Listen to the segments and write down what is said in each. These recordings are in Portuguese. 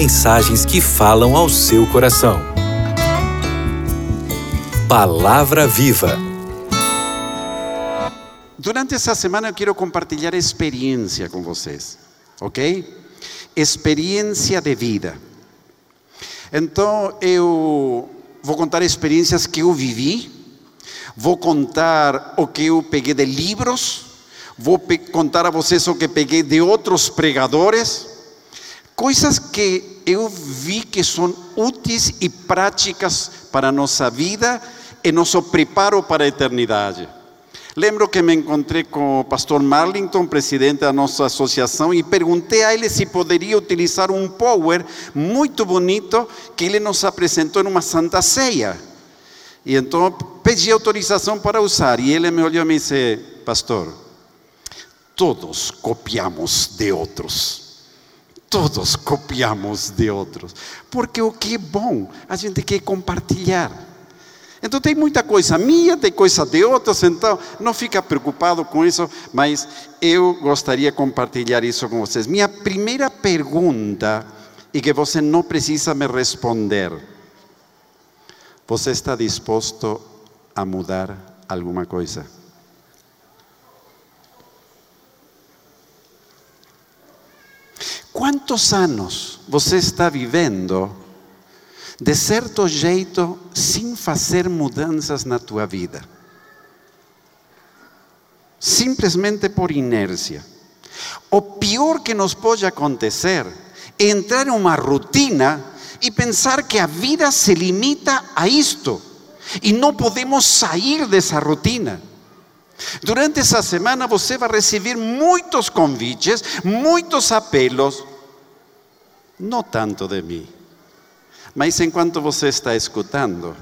mensagens que falam ao seu coração. Palavra Viva. Durante essa semana eu quero compartilhar experiência com vocês, ok? Experiência de vida. Então eu vou contar experiências que eu vivi, vou contar o que eu peguei de livros, vou contar a vocês o que peguei de outros pregadores, coisas que eu vi que são úteis e práticas para a nossa vida e nosso preparo para a eternidade. Lembro que me encontrei com o pastor Marlington, presidente da nossa associação, e perguntei a ele se poderia utilizar um power muito bonito que ele nos apresentou numa santa ceia. E então pedi autorização para usar, e ele me olhou e me disse: Pastor, todos copiamos de outros. Todos copiamos de outros. Porque o que é bom, a gente quer compartilhar. Então tem muita coisa minha, tem coisa de outros, então não fica preocupado com isso, mas eu gostaria de compartilhar isso com vocês. Minha primeira pergunta, e que você não precisa me responder: você está disposto a mudar alguma coisa? Quantos anos você está vivendo de certo jeito, sem fazer mudanças na tua vida. Simplesmente por inércia. O pior que nos pode acontecer é entrar em uma rotina e pensar que a vida se limita a isto e não podemos sair dessa rotina. Durante essa semana você vai receber muitos convites, muitos apelos, não tanto de mim mas enquanto você está escutando,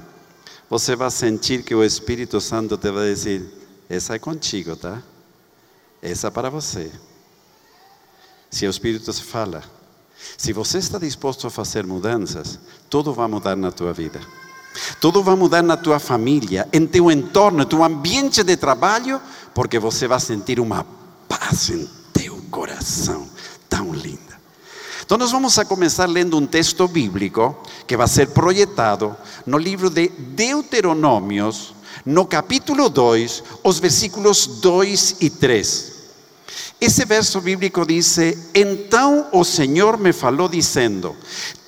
você vai sentir que o Espírito Santo te vai dizer: essa é contigo, tá? Essa é para você. Se o Espírito fala, se você está disposto a fazer mudanças, tudo vai mudar na tua vida. Tudo vai mudar na tua família, em teu entorno, em teu ambiente de trabalho, porque você vai sentir uma paz em teu coração tão linda. Então, nós vamos a começar lendo um texto bíblico que vai ser projetado no livro de Deuteronômios, no capítulo 2, os versículos 2 e 3. Esse verso bíblico diz: Então o Senhor me falou dizendo: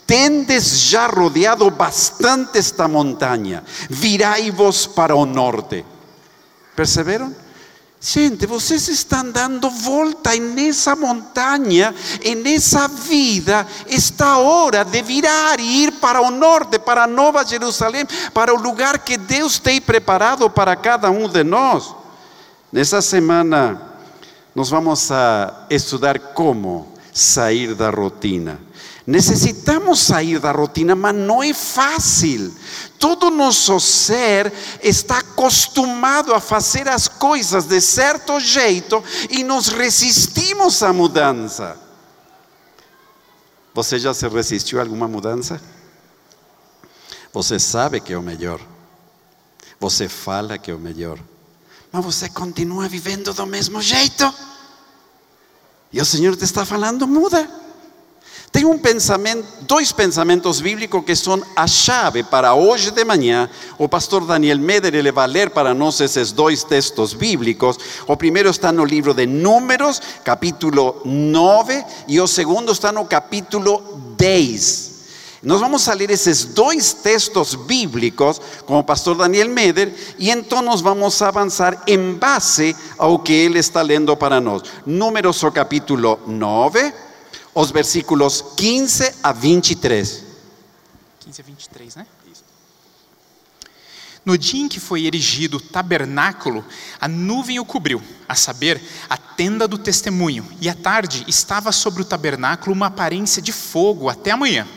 Tendes já rodeado bastante esta montanha, virai-vos para o norte. Perceberam? Gente, vocês estão dando volta nessa montanha, nessa vida. Está hora de virar e ir para o norte, para a Nova Jerusalém, para o lugar que Deus tem preparado para cada um de nós. Nessa semana, nós vamos a estudar como sair da rotina. Necessitamos sair da rotina, mas não é fácil. Todo nosso ser está acostumado a fazer as coisas de certo jeito e nos resistimos à mudança. Você já se resistiu a alguma mudança? Você sabe que é o melhor. Você fala que é o melhor. Mas você continua vivendo do mesmo jeito. E o Senhor te está falando, muda. Tem um pensamento, dois pensamentos bíblicos que são a chave para hoje de manhã. O pastor Daniel Meder ele vai ler para nós esses dois textos bíblicos. O primeiro está no livro de Números, capítulo 9, e o segundo está no capítulo 10. Nós vamos a ler esses dois textos bíblicos com o pastor Daniel Meder e então nós vamos a avançar em base ao que ele está lendo para nós. Números, o capítulo 9 os versículos 15 a 23. 15 a 23, né? No dia em que foi erigido o tabernáculo, a nuvem o cobriu, a saber, a tenda do testemunho, e à tarde estava sobre o tabernáculo uma aparência de fogo até amanhã.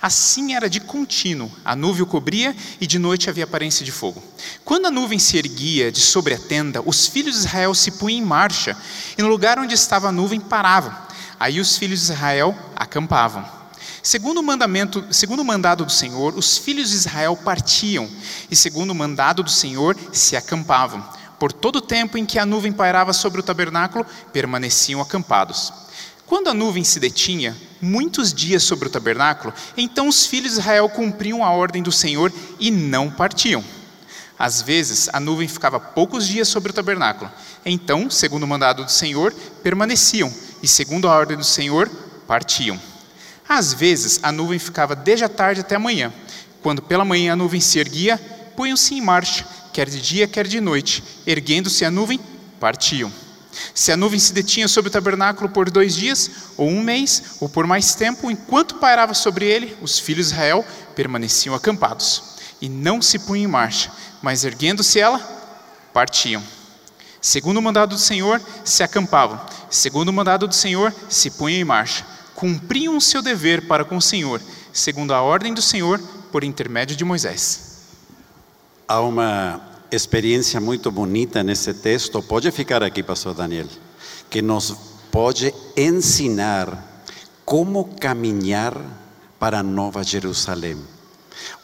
Assim era de contínuo, a nuvem o cobria e de noite havia aparência de fogo. Quando a nuvem se erguia de sobre a tenda, os filhos de Israel se punham em marcha, e no lugar onde estava a nuvem paravam Aí os filhos de Israel acampavam. Segundo o mandamento, segundo o mandado do Senhor, os filhos de Israel partiam, e segundo o mandado do Senhor, se acampavam. Por todo o tempo em que a nuvem pairava sobre o tabernáculo, permaneciam acampados. Quando a nuvem se detinha muitos dias sobre o tabernáculo, então os filhos de Israel cumpriam a ordem do Senhor e não partiam. Às vezes, a nuvem ficava poucos dias sobre o tabernáculo. Então, segundo o mandado do Senhor, permaneciam, e segundo a ordem do Senhor, partiam. Às vezes, a nuvem ficava desde a tarde até a manhã. Quando pela manhã a nuvem se erguia, punham-se em marcha, quer de dia, quer de noite. Erguendo-se a nuvem, partiam. Se a nuvem se detinha sobre o tabernáculo por dois dias, ou um mês, ou por mais tempo, enquanto pairava sobre ele, os filhos de Israel permaneciam acampados, e não se punham em marcha, mas erguendo-se ela, partiam. Segundo o mandado do Senhor, se acampavam, segundo o mandado do Senhor, se punham em marcha, cumpriam o seu dever para com o Senhor, segundo a ordem do Senhor, por intermédio de Moisés. Há uma experiência muito bonita nesse texto, pode ficar aqui, pastor Daniel, que nos pode ensinar como caminhar para Nova Jerusalém.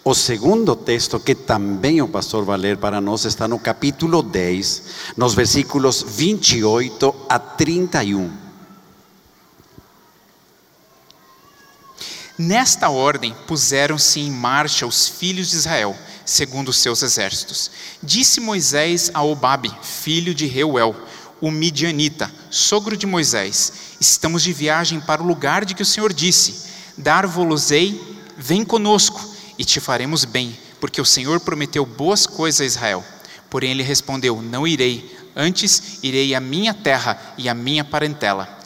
O segundo texto, que também o pastor vai ler para nós, está no capítulo 10, nos versículos 28 a 31. Nesta ordem puseram-se em marcha os filhos de Israel, segundo os seus exércitos. Disse Moisés a Obabe, filho de Reuel, o midianita, sogro de Moisés: Estamos de viagem para o lugar de que o Senhor disse: Dar-vos-ei, vem conosco, e te faremos bem, porque o Senhor prometeu boas coisas a Israel. Porém ele respondeu: Não irei, antes irei à minha terra e à minha parentela.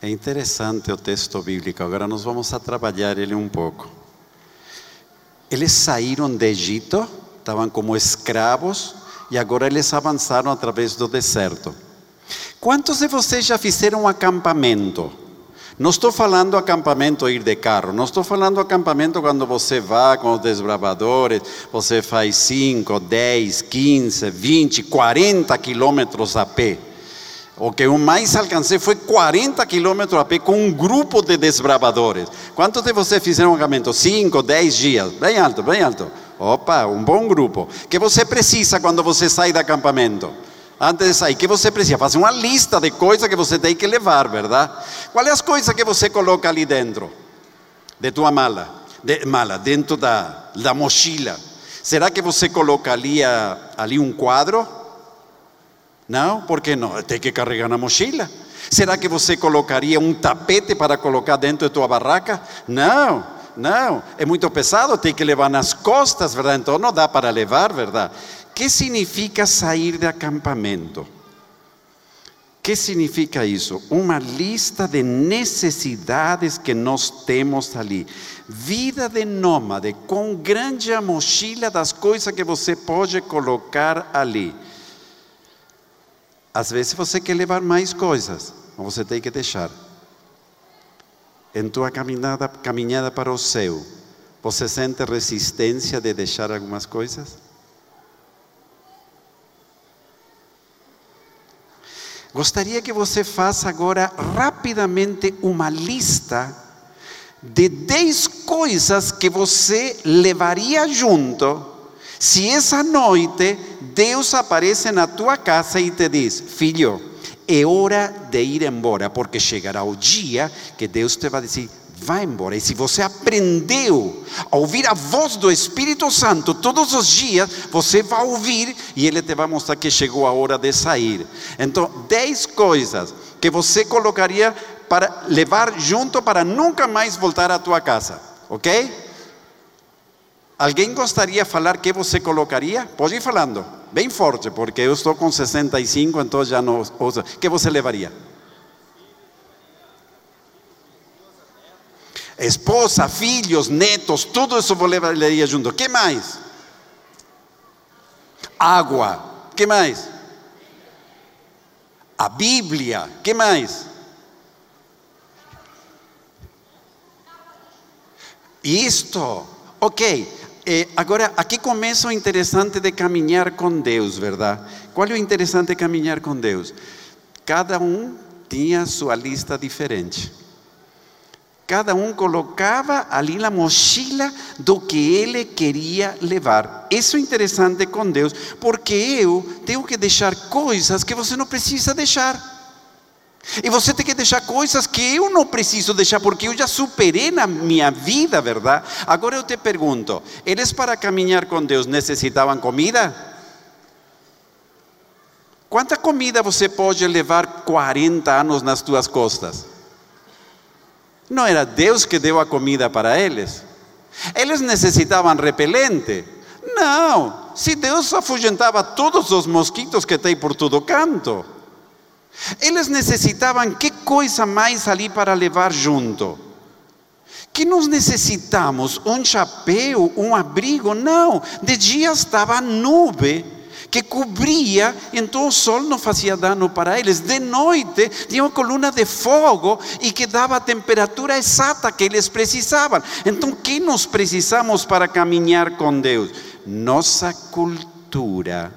É interessante o texto bíblico, agora nós vamos a trabalhar ele um pouco. Eles saíram do Egito, estavam como escravos, e agora eles avançaram através do deserto. Quantos de vocês já fizeram um acampamento? Não estou falando acampamento ir de carro, não estou falando acampamento quando você vai com os desbravadores, você faz 5, 10, 15, 20, 40 quilômetros a pé. O que eu mais alcancei foi 40 quilômetros a pé com um grupo de desbravadores. Quantos de vocês fizeram um acampamento? 5, 10 dias. Bem alto, bem alto. Opa, um bom grupo. que você precisa quando você sai do acampamento? Antes de sair, que você precisa? Fazer uma lista de coisas que você tem que levar, verdade? Quais as coisas que você coloca ali dentro? De tua mala? De, mala, dentro da, da mochila. Será que você coloca ali, ali um quadro? Não, por que não? Tem que carregar na mochila. Será que você colocaria um tapete para colocar dentro de tua barraca? Não, não. É muito pesado, tem que levar nas costas, verdade? Então não dá para levar, verdade? Que significa sair de acampamento? que significa isso? Uma lista de necessidades que nós temos ali. Vida de nômade, com grande mochila das coisas que você pode colocar ali. Às vezes você quer levar mais coisas, mas você tem que deixar. Em tua caminhada, caminhada para o céu, você sente resistência de deixar algumas coisas? Gostaria que você faça agora rapidamente uma lista de 10 coisas que você levaria junto se essa noite Deus aparece na tua casa e te diz: Filho, é hora de ir embora, porque chegará o dia que Deus te vai dizer: Vá embora. E se você aprendeu a ouvir a voz do Espírito Santo todos os dias, você vai ouvir e ele te vai mostrar que chegou a hora de sair. Então, dez coisas que você colocaria para levar junto para nunca mais voltar à tua casa, ok? Alguém gostaria de falar que você colocaria? Pode ir falando, bem forte, porque eu estou com 65, então já não uso. que você levaria? Esposa, filhos, netos, tudo isso vou levaria junto. que mais? Água. que mais? A Bíblia. que mais? Isto. Ok. Eh, agora, aqui começa o interessante de caminhar com Deus, verdade? Qual é o interessante de caminhar com Deus? Cada um tinha sua lista diferente. Cada um colocava ali na mochila do que ele queria levar. Isso é interessante com Deus, porque eu tenho que deixar coisas que você não precisa deixar. E você tem que deixar coisas que eu não preciso deixar, porque eu já superei na minha vida, verdade? Agora eu te pergunto: eles para caminhar com Deus necessitavam comida? Quanta comida você pode levar 40 anos nas tuas costas? Não era Deus que deu a comida para eles. Eles necessitavam repelente. Não, se Deus afugentava todos os mosquitos que tem por todo canto. Eles necessitavam que coisa mais ali para levar junto? Que nós necessitamos um chapéu, um abrigo? Não, de dia estava nuvem que cobria, então o sol não fazia dano para eles. De noite tinha uma coluna de fogo e que dava a temperatura exata que eles precisavam. Então, o que nós precisamos para caminhar com Deus? Nossa cultura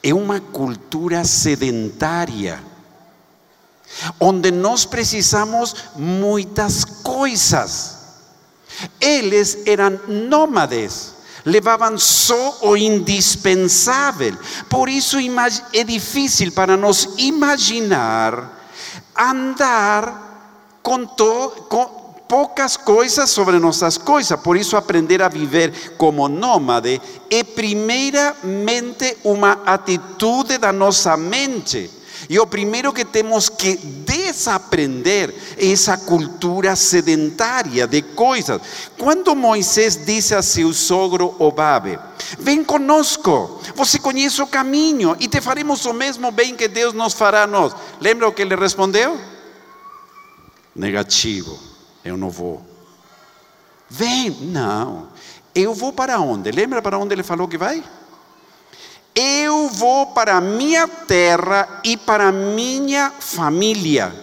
é uma cultura sedentária, onde nós precisamos muitas coisas. Eles eram nômades, levavam só o indispensável. Por isso é difícil para nós imaginar andar com, to, com poucas coisas sobre nossas coisas. Por isso, aprender a viver como nômade é primeiramente uma atitude da nossa mente. E o primeiro que temos que desaprender é essa cultura sedentária de coisas. Quando Moisés disse a seu sogro Obabe: Vem conosco, você conhece o caminho e te faremos o mesmo bem que Deus nos fará a nós. Lembra o que ele respondeu? Negativo. Eu não vou. Vem, não. Eu vou para onde? Lembra para onde ele falou que vai? Eu vou para a minha terra e para a minha família.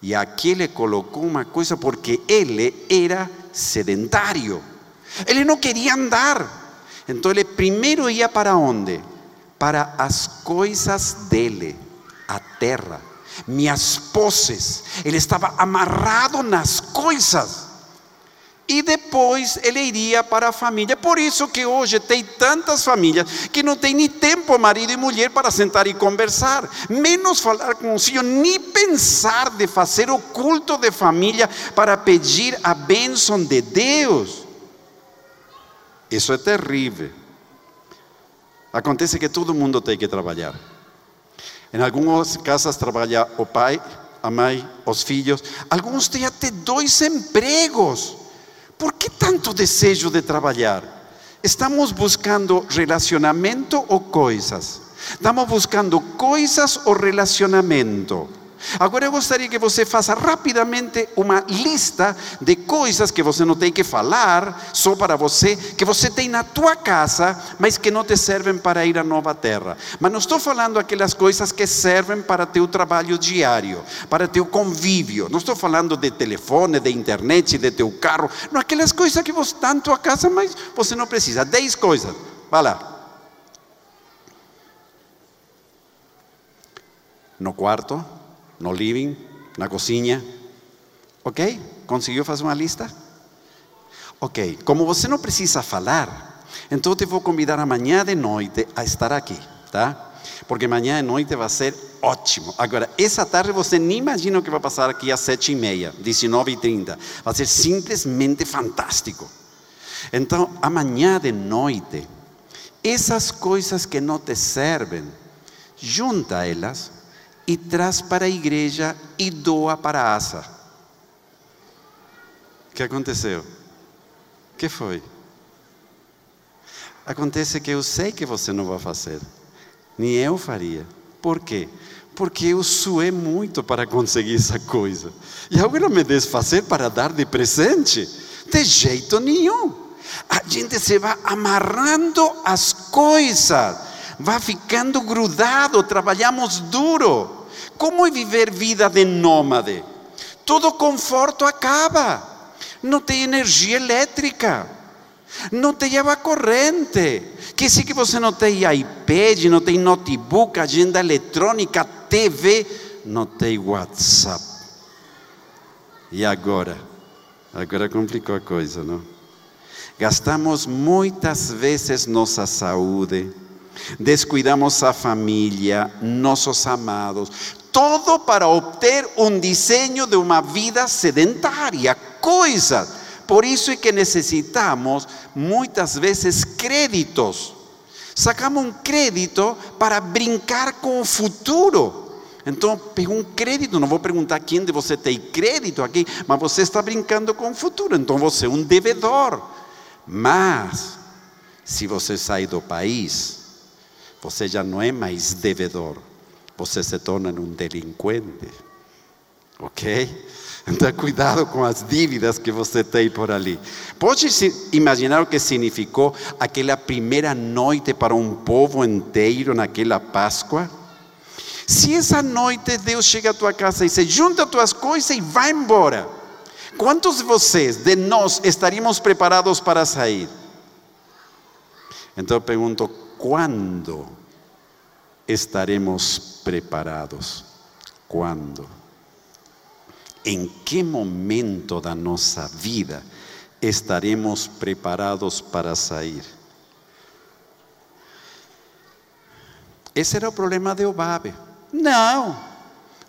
E aqui ele colocou uma coisa porque ele era sedentário. Ele não queria andar. Então ele primeiro ia para onde? Para as coisas dele, a terra minhas posses. Ele estava amarrado nas coisas. E depois ele iria para a família. Por isso que hoje tem tantas famílias que não tem nem tempo, marido e mulher, para sentar e conversar. Menos falar com os filhos, nem pensar de fazer o culto de família para pedir a bênção de Deus. Isso é terrível. Acontece que todo mundo tem que trabalhar. Em algumas casas trabalha o pai, a mãe, os filhos. Alguns têm até dois empregos. Por que tanto desejo de trabalhar? Estamos buscando relacionamento ou coisas? Estamos buscando coisas ou relacionamento? Agora eu gostaria que você faça rapidamente uma lista de coisas que você não tem que falar só para você, que você tem na tua casa, mas que não te servem para ir à nova terra. Mas não estou falando aquelas coisas que servem para teu trabalho diário, para teu convívio. Não estou falando de telefone, de internet, de teu carro. Não aquelas coisas que você está na tua casa, mas você não precisa. Dez coisas. Vai lá. No quarto no living, na cozinha. Ok? Conseguiu fazer uma lista? Ok. Como você não precisa falar, então eu te vou convidar amanhã de noite a estar aqui, tá? Porque amanhã de noite vai ser ótimo. Agora, essa tarde você nem imagina o que vai passar aqui às sete e meia, 19 e 30. Vai ser simplesmente fantástico. Então, amanhã de noite, essas coisas que não te servem, junta elas e traz para a igreja e doa para a asa. O que aconteceu? O que foi? Acontece que eu sei que você não vai fazer, nem eu faria. Por quê? Porque eu suei muito para conseguir essa coisa. E agora me desfazer para dar de presente? De jeito nenhum. A gente se vai amarrando as coisas, vai ficando grudado, trabalhamos duro. Como é viver vida de nômade? Todo conforto acaba. Não tem energia elétrica. Não tem água corrente. Que se que você não tem iPad, não tem notebook, agenda eletrônica, TV, não tem WhatsApp. E agora? Agora complicou a coisa, não? Gastamos muitas vezes nossa saúde, descuidamos a família, nossos amados, todo para obter um desenho de uma vida sedentária, coisas. Por isso é que necessitamos muitas vezes créditos. Sacamos um crédito para brincar com o futuro. Então, pega um crédito, não vou perguntar quem de você tem crédito aqui, mas você está brincando com o futuro, então você é um devedor. Mas, se você sair do país, você já não é mais devedor, você se torna um delinquente. Ok? Então, cuidado com as dívidas que você tem por ali. Pode imaginar o que significou aquela primeira noite para um povo inteiro naquela Páscoa? Se essa noite Deus chega à tua casa e se junta as tuas coisas e vai embora, quantos de vocês, de nós, estaríamos preparados para sair? Então eu pergunto, quando estaremos preparados? Quando? Em que momento da nossa vida estaremos preparados para sair? Esse era o problema de Obabe. Não,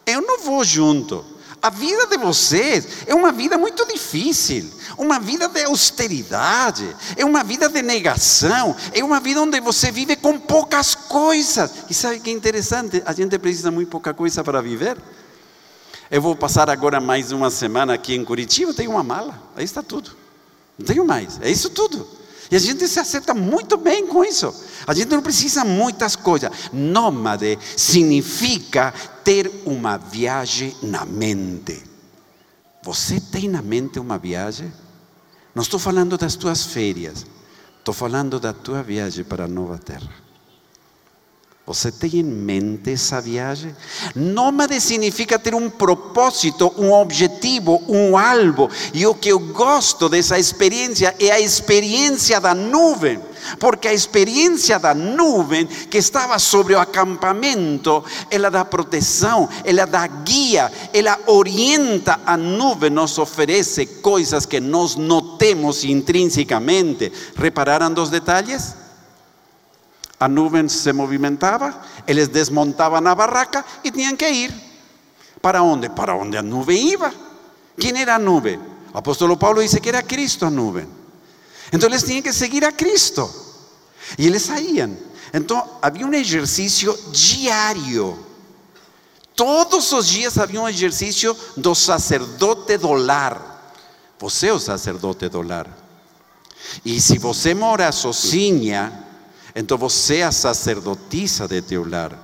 eu não vou junto. A vida de vocês é uma vida muito difícil, uma vida de austeridade, é uma vida de negação, é uma vida onde você vive com poucas coisas. E sabe que é interessante? A gente precisa muito pouca coisa para viver. Eu vou passar agora mais uma semana aqui em Curitiba, tenho uma mala, aí está tudo. Não tenho mais, é isso tudo. E a gente se acerta muito bem com isso. A gente não precisa muitas coisas. Nômade significa ter uma viagem na mente. Você tem na mente uma viagem? Não estou falando das tuas férias. Estou falando da tua viagem para a nova terra. Você tem em mente essa viagem? Nômade significa ter um propósito, um objetivo, um alvo. E o que eu gosto dessa experiência é a experiência da nuvem. Porque a experiência da nuvem que estava sobre o acampamento, ela dá proteção, ela dá guia, ela orienta a nuvem, nos oferece coisas que nós não temos intrinsecamente. Repararam dos detalhes? A nuvem se movimentava, eles desmontavam a barraca e tinham que ir. Para onde? Para onde a nuvem ia. Quem era a nuvem? O apóstolo Paulo disse que era Cristo a nuvem. Então eles tinham que seguir a Cristo. E eles saíam. Então havia um exercício diário. Todos os dias havia um exercício do sacerdote do lar. Você é o sacerdote do lar. E se você mora sozinha, então você é sacerdotisa de teu lar.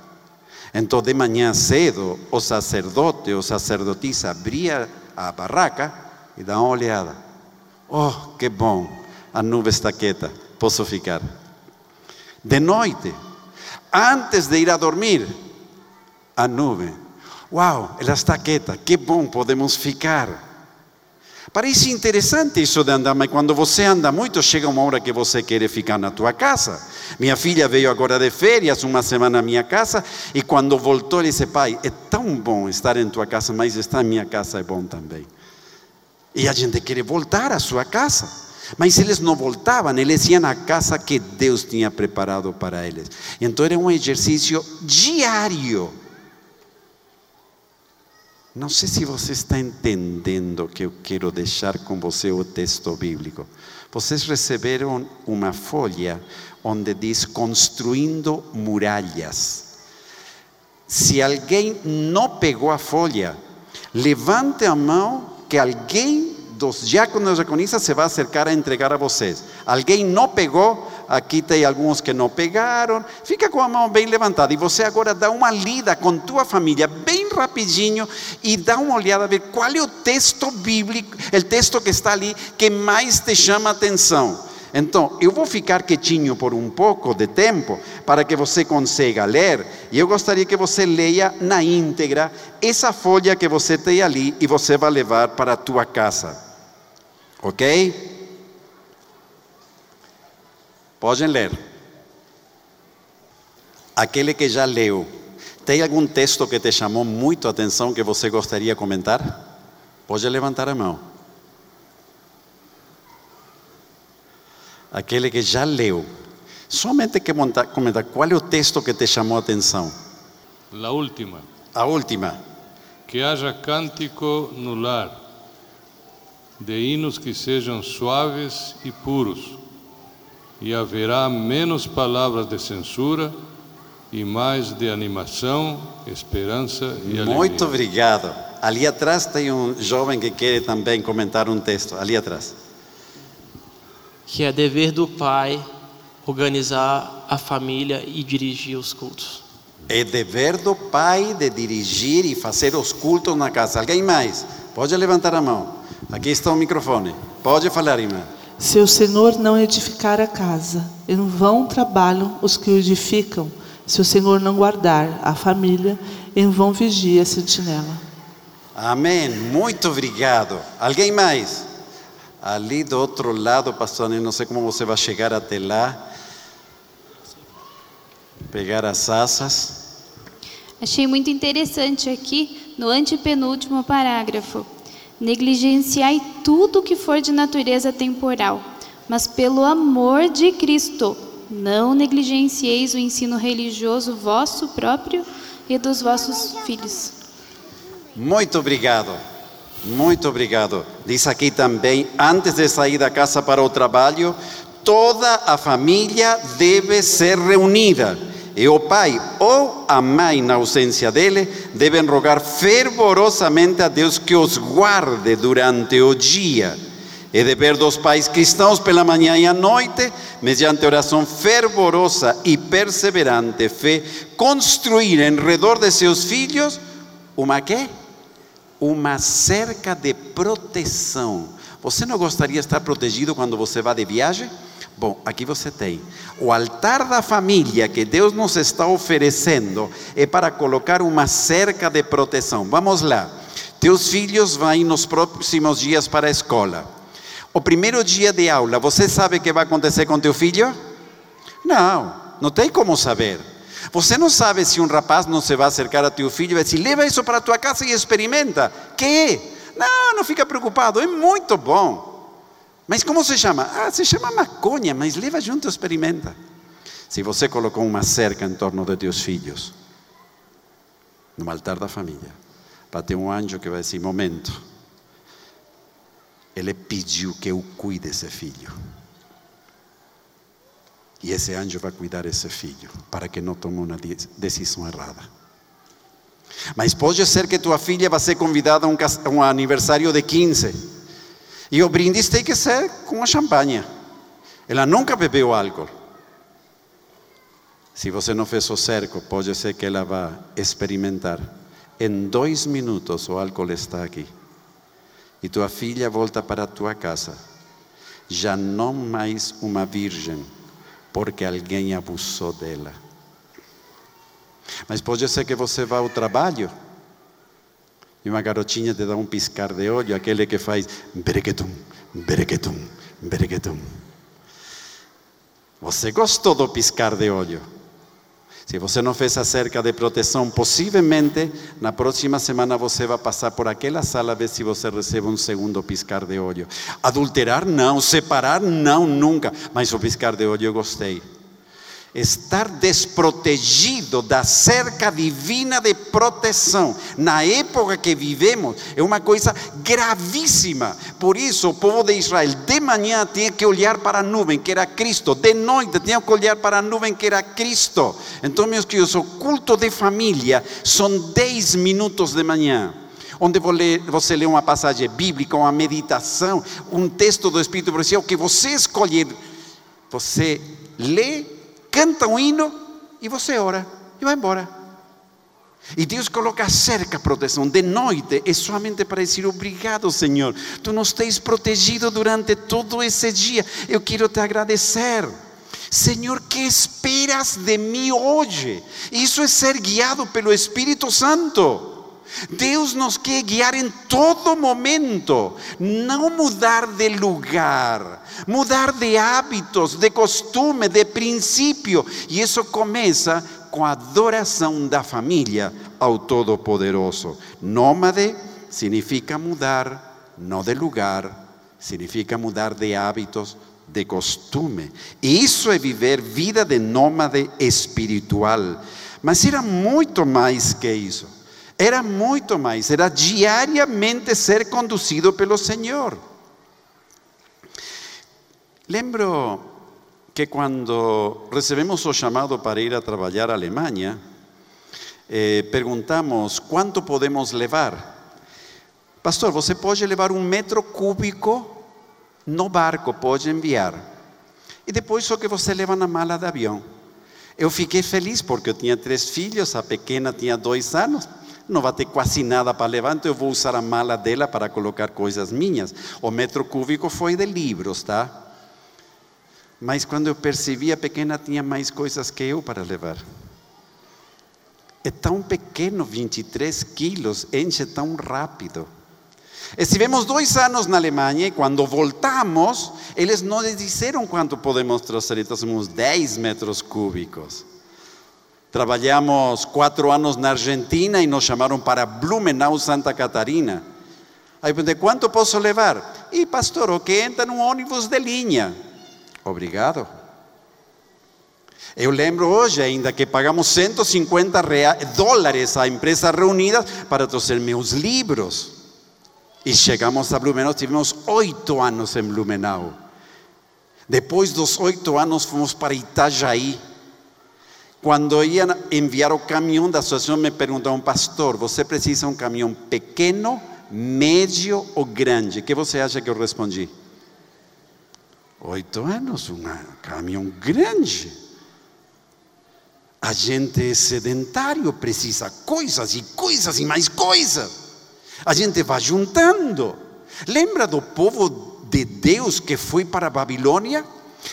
Então de manhã cedo, o sacerdote ou sacerdotisa abria a barraca e dá uma olhada. Oh, que bom, a nuvem está quieta, posso ficar. De noite, antes de ir a dormir, a nuvem. Uau, ela está quieta, que bom, podemos ficar. Parece interessante isso de andar, mas quando você anda muito, chega uma hora que você quer ficar na tua casa. Minha filha veio agora de férias, uma semana na minha casa, e quando voltou, ele disse: Pai, é tão bom estar em tua casa, mas estar em minha casa é bom também. E a gente quer voltar à sua casa. Mas eles não voltavam, eles iam à casa que Deus tinha preparado para eles. Então era um exercício diário não sei se você está entendendo que eu quero deixar com você o texto bíblico. Vocês receberam uma folha onde diz construindo muralhas. Se alguém não pegou a folha, levante a mão que alguém dos diáconos diaconistas se vai acercar a entregar a vocês. Alguém não pegou, aqui tem alguns que não pegaram. Fica com a mão bem levantada e você agora dá uma lida com tua família bem rapidinho e dá uma olhada a ver qual é o texto bíblico, o texto que está ali que mais te chama a atenção. Então, eu vou ficar quietinho por um pouco de tempo para que você consiga ler, e eu gostaria que você leia na íntegra essa folha que você tem ali e você vai levar para a tua casa. Ok? Podem ler. Aquele que já leu, tem algum texto que te chamou muito a atenção que você gostaria de comentar? Pode levantar a mão. Aquele que já leu. Somente que monta- comentar qual é o texto que te chamou a atenção. La última, A última. que haja cântico no lar, de hinos que sejam suaves e puros, e haverá menos palavras de censura e mais de animação, esperança e alegria. Muito obrigado. Ali atrás tem um jovem que quer também comentar um texto. Ali atrás. que é dever do pai organizar a família e dirigir os cultos. É dever do pai de dirigir e fazer os cultos na casa. Alguém mais? Pode levantar a mão. Aqui está o microfone. Pode falar, irmã. Se o Senhor não edificar a casa, em vão trabalham os que o edificam. Se o Senhor não guardar a família, em vão vigia a sentinela. Amém. Muito obrigado. Alguém mais? Ali do outro lado, pastor, eu não sei como você vai chegar até lá. Pegar as asas. Achei muito interessante aqui no antepenúltimo parágrafo. Negligenciai tudo que for de natureza temporal, mas pelo amor de Cristo, não negligencieis o ensino religioso vosso próprio e dos vossos filhos. Muito obrigado. Muito obrigado. Diz aqui também, antes de sair da casa para o trabalho, toda a família deve ser reunida. E o pai ou a mãe, na ausência dele, devem rogar fervorosamente a Deus que os guarde durante o dia. É dever dos pais cristãos pela manhã e à noite, mediante oração fervorosa e perseverante fé, construir em redor de seus filhos uma quê? Uma cerca de proteção. Você não gostaria de estar protegido quando você vai de viagem? Bom, aqui você tem. O altar da família que Deus nos está oferecendo é para colocar uma cerca de proteção. Vamos lá. Teus filhos vão nos próximos dias para a escola. O primeiro dia de aula, você sabe o que vai acontecer com teu filho? Não, não tem como saber. Você não sabe se um rapaz não se vai acercar a teu filho e vai dizer: leva isso para tua casa e experimenta. Que? Não, não fica preocupado, é muito bom. Mas como se chama? Ah, se chama maconha, mas leva junto experimenta. Se você colocou uma cerca em torno de teus filhos, no altar da família, para ter um anjo que vai dizer: momento, ele pediu que eu cuide desse filho. E esse anjo vai cuidar desse filho, para que não tome uma de- decisão errada. Mas pode ser que tua filha vai ser convidada a um, a um aniversário de 15. E o brindis tem que ser com a champanhe. Ela nunca bebeu álcool. Se você não fez o cerco, pode ser que ela vá experimentar. Em dois minutos o álcool está aqui. E tua filha volta para a tua casa. Já não mais uma virgem, porque alguém abusou dela. Mas pode ser que você vá ao trabalho e uma garotinha te dá um piscar de olho, aquele que faz berequetum, berequetum, berequetum. Você gostou do piscar de olho? Se você não fez a cerca de proteção, possivelmente na próxima semana você vai passar por aquela sala ver se você recebe um segundo piscar de olho. Adulterar, não. Separar, não, nunca. Mas o piscar de olho eu gostei. Estar desprotegido da cerca divina de proteção na época que vivemos é uma coisa gravíssima. Por isso, o povo de Israel de manhã tinha que olhar para a nuvem, que era Cristo, de noite tinha que olhar para a nuvem, que era Cristo. Então, meus queridos, o culto de família são 10 minutos de manhã onde você lê uma passagem bíblica, uma meditação, um texto do Espírito Santo, o que você escolher, você lê, canta um hino e você ora e vai embora. E Deus coloca cerca proteção. De noite é somente para dizer obrigado, Senhor. Tu nos tens protegido durante todo esse dia. Eu quero te agradecer. Senhor, que esperas de mim hoje? Isso é ser guiado pelo Espírito Santo. Deus nos quer guiar em todo momento, não mudar de lugar, mudar de hábitos, de costume, de princípio. E isso começa com a adoração da família ao Todo-Poderoso. Nômade, significa mudar, no de lugar, significa mudar de hábitos, de costume. Isso é viver vida de nômade espiritual. Mas era muito mais que isso. Era muito mais. Era diariamente ser conduzido pelo Senhor. Lembro que quando recebemos o chamado para ir a trabalhar à Alemanha, eh, perguntamos quanto podemos levar. Pastor, você pode levar um metro cúbico no barco, pode enviar. E depois só que você leva na mala de avião. Eu fiquei feliz porque eu tinha três filhos, a pequena tinha dois anos, não vai ter quase nada para levar, então eu vou usar a mala dela para colocar coisas minhas. O metro cúbico foi de livros, tá? Mas quando eu percebi, a pequena tinha mais coisas que eu para levar. É tão pequeno, 23 quilos, enche tão rápido. Estivemos dois anos na Alemanha e quando voltamos, eles não disseram quanto podemos trazer, então somos 10 metros cúbicos. Trabalhamos quatro anos na Argentina e nos chamaram para Blumenau, Santa Catarina. Aí perguntei, quanto posso levar? E pastor, o que entra num ônibus de linha. Obrigado. Eu lembro hoje ainda que pagamos 150 reais, dólares à empresa reunida para trazer meus livros. E chegamos a Blumenau, tivemos oito anos em Blumenau. Depois dos oito anos, fomos para Itajaí. Quando iam enviar o caminhão da associação, me perguntaram, pastor, você precisa um caminhão pequeno, médio ou grande? O que você acha que eu respondi? Oito anos, um caminhão grande. A gente é sedentário, precisa coisas e coisas e mais coisas. A gente vai juntando. Lembra do povo de Deus que foi para a Babilônia?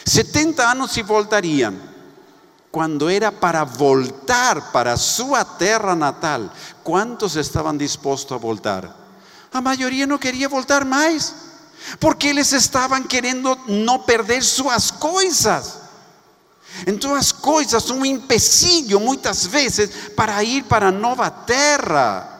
70 anos se voltariam. Quando era para voltar para sua terra natal, quantos estavam dispostos a voltar? A maioria não queria voltar mais, porque eles estavam querendo não perder suas coisas. Então as coisas são um empecilho muitas vezes para ir para nova terra.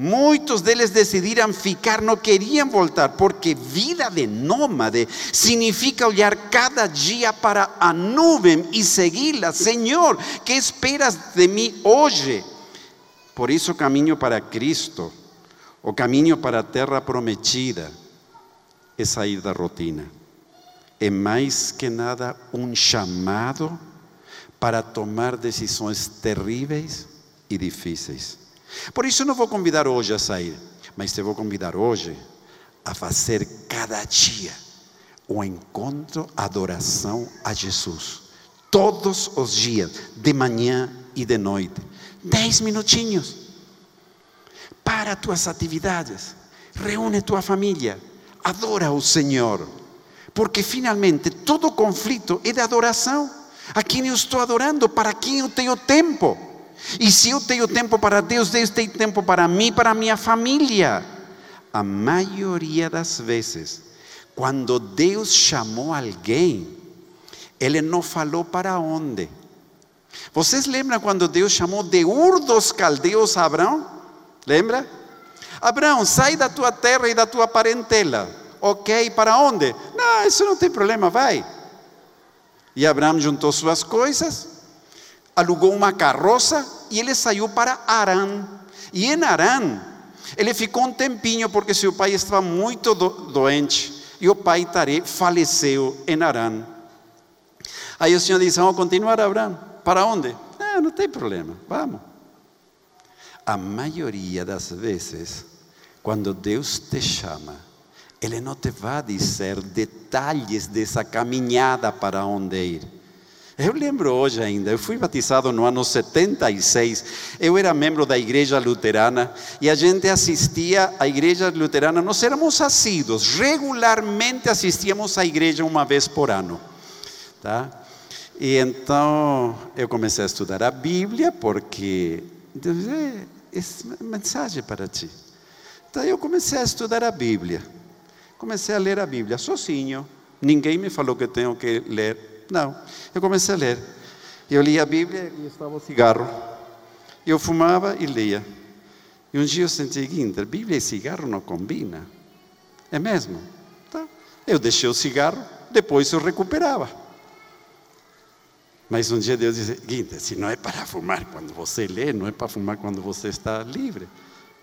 Muitos deles decidiram ficar, não queriam voltar, porque vida de nômade significa olhar cada dia para a nuvem e segui-la. Senhor, que esperas de mim hoje? Por isso, caminho para Cristo, o caminho para a terra prometida, é sair da rotina. É mais que nada um chamado para tomar decisões terríveis e difíceis. Por isso não vou convidar hoje a sair, mas te vou convidar hoje a fazer cada dia o encontro, adoração a Jesus. Todos os dias, de manhã e de noite. Dez minutinhos. Para tuas atividades. Reúne tua família. Adora o Senhor. Porque finalmente todo conflito é de adoração. A quem eu estou adorando? Para quem eu tenho tempo? E se eu tenho tempo para Deus, Deus tem tempo para mim, para minha família. A maioria das vezes, quando Deus chamou alguém, Ele não falou para onde. Vocês lembram quando Deus chamou de Ur dos Caldeus a Abraão? Lembra? Abraão, sai da tua terra e da tua parentela. Ok, para onde? Não, isso não tem problema, vai. E Abraão juntou suas coisas, alugou uma carroça e ele saiu para Arã. E em Arã, ele ficou um tempinho porque seu pai estava muito do, doente. E o pai Taré faleceu em Arã. Aí o Senhor disse: Vamos continuar, Abraão. Para onde? Não, não tem problema, vamos. A maioria das vezes, quando Deus te chama, Ele não te vai dizer detalhes dessa caminhada para onde ir. Eu lembro hoje ainda, eu fui batizado no ano 76. Eu era membro da igreja luterana e a gente assistia à igreja luterana. Nós éramos assíduos, regularmente assistíamos à igreja uma vez por ano. Tá? E então eu comecei a estudar a Bíblia porque Deus é, é mensagem para ti. Então eu comecei a estudar a Bíblia. Comecei a ler a Bíblia sozinho. Ninguém me falou que tenho que ler não. Eu comecei a ler. Eu lia a Bíblia e estava o cigarro. Eu fumava e lia. E um dia eu senti, Guinter, Bíblia e cigarro não combina. É mesmo? Tá. Eu deixei o cigarro, depois eu recuperava. Mas um dia Deus disse, Guinter, se não é para fumar quando você lê, não é para fumar quando você está livre.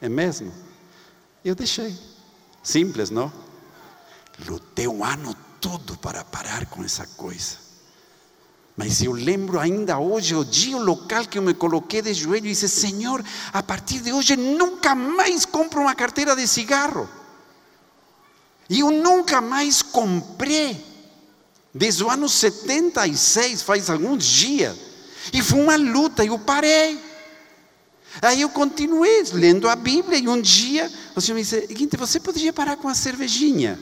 É mesmo? Eu deixei. Simples, não? Lutei um ano todo para parar com essa coisa. Mas eu lembro ainda hoje o dia, o local que eu me coloquei de joelho e disse: Senhor, a partir de hoje nunca mais compro uma carteira de cigarro. E eu nunca mais comprei. Desde o ano 76, faz alguns dias. E foi uma luta, eu parei. Aí eu continuei lendo a Bíblia e um dia o Senhor me disse: Guinte, você poderia parar com a cervejinha?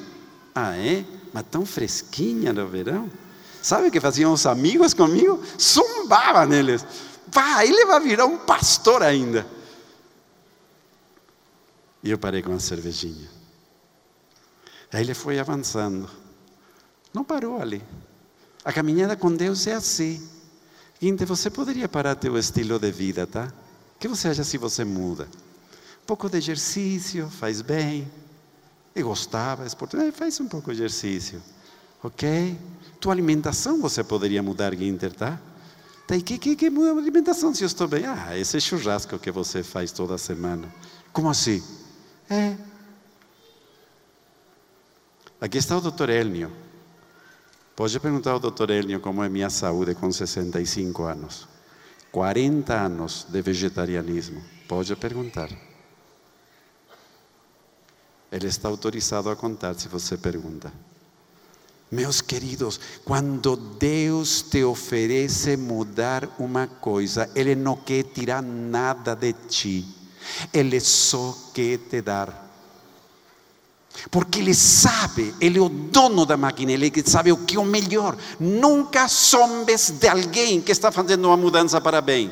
Ah, é? Mas tão fresquinha no verão. Sabe o que faziam os amigos comigo? Zumbava neles. Vá, ele vai virar um pastor ainda. E eu parei com a cervejinha. Aí ele foi avançando. Não parou ali. A caminhada com Deus é assim. Guinte, você poderia parar teu estilo de vida, tá? O que você acha se você muda? Um pouco de exercício, faz bem. E gostava, esporte, faz um pouco de exercício. Ok? Tua alimentação você poderia mudar, Guinter, tá? E que, que, que muda a alimentação se eu estou bem? Ah, esse churrasco que você faz toda semana. Como assim? É. Aqui está o doutor Elnio. Pode perguntar ao doutor Elnio como é minha saúde com 65 anos. 40 anos de vegetarianismo. Pode perguntar. Ele está autorizado a contar se você pergunta. Meus queridos, quando Deus te oferece mudar uma coisa, Ele não quer tirar nada de ti, Ele só quer te dar. Porque Ele sabe, Ele é o dono da máquina, Ele sabe o que é o melhor. Nunca sombes de alguém que está fazendo uma mudança para bem.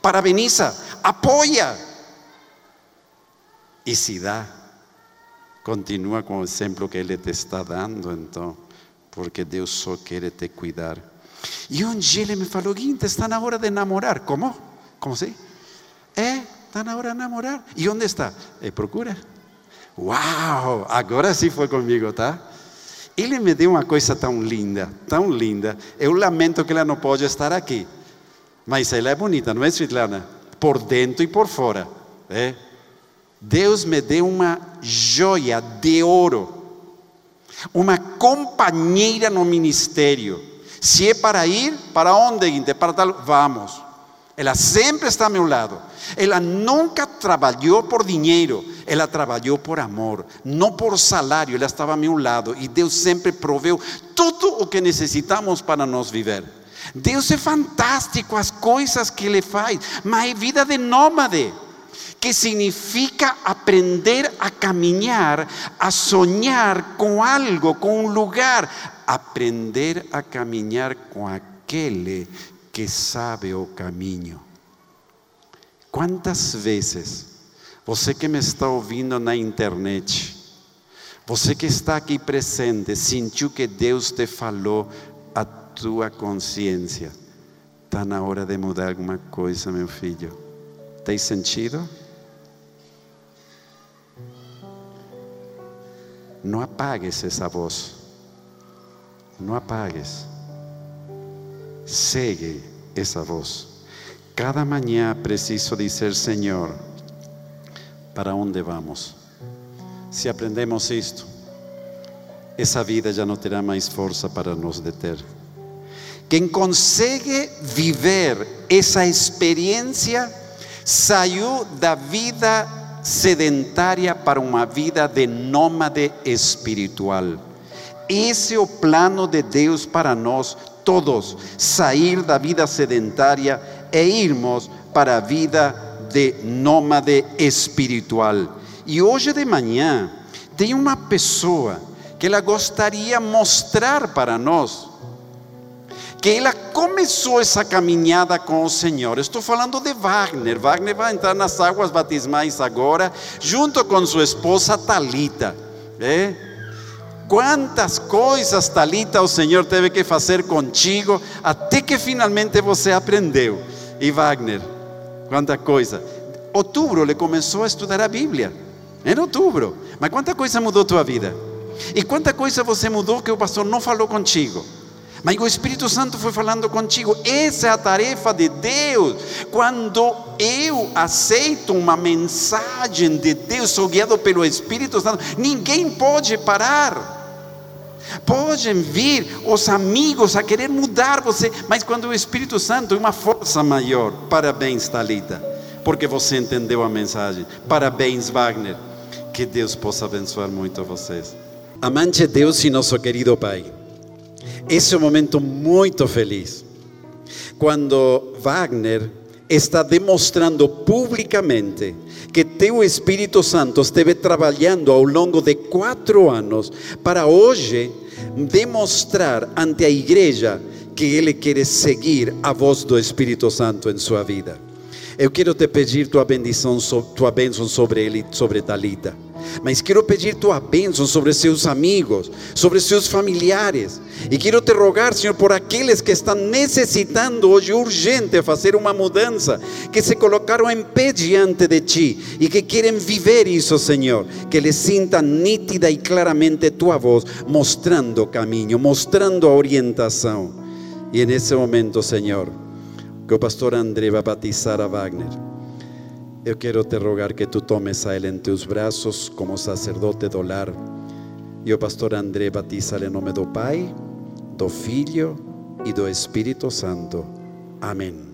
Parabeniza, apoia. E se dá, continua com o exemplo que Ele te está dando, então porque Deus só quer te cuidar. E um dia ele me falou, Guinte, está na hora de namorar. Como? Como assim? É, está na hora de namorar. E onde está? É, procura. Uau, agora sim foi comigo, tá? Ele me deu uma coisa tão linda, tão linda. Eu lamento que ela não pode estar aqui. Mas ela é bonita, não é, Svetlana? Por dentro e por fora. É? Deus me deu uma joia de ouro uma companheira no ministério. Se é para ir, para onde, Guinte? Para tal, vamos. Ela sempre está ao meu lado. Ela nunca trabalhou por dinheiro, ela trabalhou por amor, não por salário. Ela estava ao meu lado e Deus sempre proveu tudo o que necessitamos para nós viver. Deus é fantástico, as coisas que Ele faz, mas é vida de nômade que significa aprender a caminhar, a sonhar com algo, com um lugar, aprender a caminhar com aquele que sabe o caminho. Quantas vezes você que me está ouvindo na internet, você que está aqui presente, sentiu que Deus te falou a tua consciência? Está na hora de mudar alguma coisa, meu filho. Tem sentido? Não apagues essa voz. Não apagues. Segue essa voz. Cada manhã preciso dizer, Senhor, para onde vamos? Se aprendemos isto, essa vida já não terá mais força para nos deter. Quem consegue viver essa experiência saiu da vida sedentária para uma vida de nômade espiritual. Esse é o plano de Deus para nós todos, sair da vida sedentária e irmos para a vida de nômade espiritual. E hoje de manhã tem uma pessoa que ela gostaria mostrar para nós que ela começou essa caminhada com o Senhor. Estou falando de Wagner. Wagner vai entrar nas águas batismais agora, junto com sua esposa Talita. É? Quantas coisas, Talita, o Senhor teve que fazer contigo, até que finalmente você aprendeu. E Wagner, quanta coisa. outubro ele começou a estudar a Bíblia. Em outubro. Mas quanta coisa mudou tua vida? E quanta coisa você mudou que o pastor não falou contigo? Mas o Espírito Santo foi falando contigo. Essa é a tarefa de Deus. Quando eu aceito uma mensagem de Deus, sou guiado pelo Espírito Santo, ninguém pode parar. Podem vir os amigos a querer mudar você, mas quando o Espírito Santo é uma força maior, parabéns, Talita, porque você entendeu a mensagem. Parabéns, Wagner. Que Deus possa abençoar muito vocês. Amante Deus e nosso querido Pai. Esse é um momento muito feliz. Quando Wagner está demonstrando publicamente que teu Espírito Santo esteve trabalhando ao longo de quatro anos para hoje demonstrar ante a igreja que ele quer seguir a voz do Espírito Santo em sua vida. Eu quero te pedir tua bendição, tua bênção sobre ele, sobre Talita. Mas quero pedir tua bênção sobre seus amigos, sobre seus familiares. E quero te rogar, Senhor, por aqueles que estão necessitando hoje urgente fazer uma mudança, que se colocaram em pé diante de ti e que querem viver isso, Senhor. Que eles sintam nítida e claramente tua voz, mostrando o caminho, mostrando a orientação. E nesse momento, Senhor, que o pastor André vai batizar a Wagner. Eu quero te rogar que tu tomes a ele em teus braços como sacerdote do lar. E o pastor André batiza em nome do Pai, do Filho e do Espírito Santo. Amém.